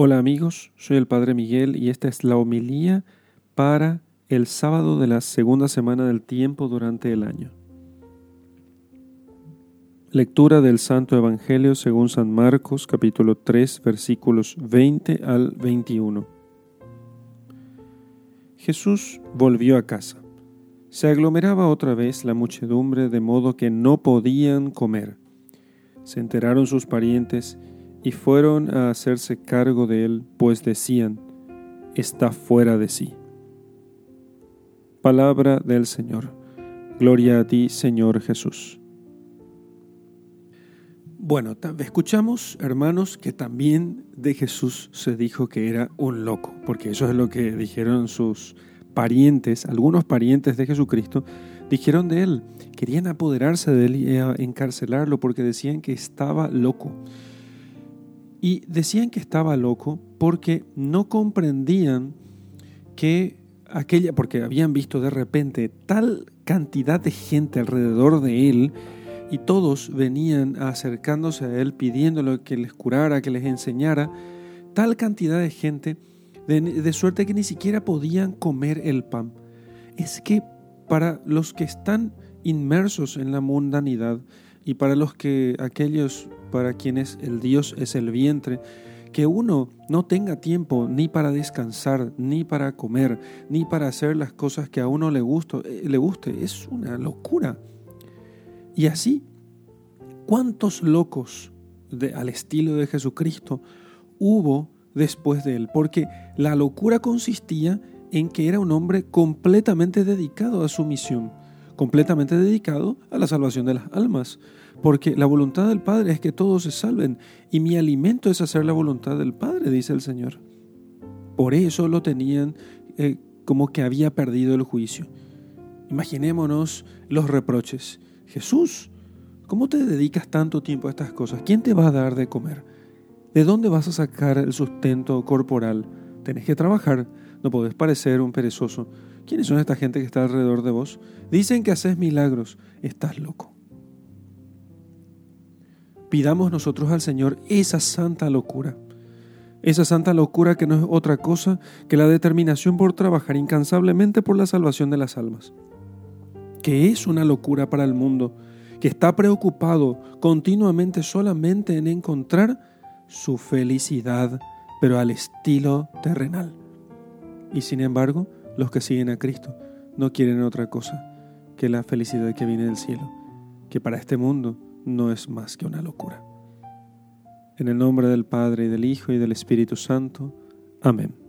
Hola amigos, soy el Padre Miguel y esta es la homilía para el sábado de la segunda semana del tiempo durante el año. Lectura del Santo Evangelio según San Marcos capítulo 3 versículos 20 al 21. Jesús volvió a casa. Se aglomeraba otra vez la muchedumbre de modo que no podían comer. Se enteraron sus parientes y fueron a hacerse cargo de él, pues decían, está fuera de sí. Palabra del Señor. Gloria a ti, Señor Jesús. Bueno, escuchamos, hermanos, que también de Jesús se dijo que era un loco, porque eso es lo que dijeron sus parientes, algunos parientes de Jesucristo, dijeron de él, querían apoderarse de él y encarcelarlo porque decían que estaba loco. Y decían que estaba loco porque no comprendían que aquella, porque habían visto de repente tal cantidad de gente alrededor de él y todos venían acercándose a él pidiéndole que les curara, que les enseñara, tal cantidad de gente, de, de suerte que ni siquiera podían comer el pan. Es que para los que están inmersos en la mundanidad y para los que aquellos para quienes el Dios es el vientre, que uno no tenga tiempo ni para descansar, ni para comer, ni para hacer las cosas que a uno le, gusto, eh, le guste, es una locura. Y así, ¿cuántos locos de, al estilo de Jesucristo hubo después de él? Porque la locura consistía en que era un hombre completamente dedicado a su misión completamente dedicado a la salvación de las almas, porque la voluntad del Padre es que todos se salven, y mi alimento es hacer la voluntad del Padre, dice el Señor. Por eso lo tenían eh, como que había perdido el juicio. Imaginémonos los reproches. Jesús, ¿cómo te dedicas tanto tiempo a estas cosas? ¿Quién te va a dar de comer? ¿De dónde vas a sacar el sustento corporal? Tenés que trabajar, no podés parecer un perezoso. ¿Quiénes son esta gente que está alrededor de vos? Dicen que haces milagros. Estás loco. Pidamos nosotros al Señor esa santa locura. Esa santa locura que no es otra cosa que la determinación por trabajar incansablemente por la salvación de las almas. Que es una locura para el mundo, que está preocupado continuamente solamente en encontrar su felicidad, pero al estilo terrenal. Y sin embargo, los que siguen a Cristo no quieren otra cosa que la felicidad que viene del cielo, que para este mundo no es más que una locura. En el nombre del Padre y del Hijo y del Espíritu Santo. Amén.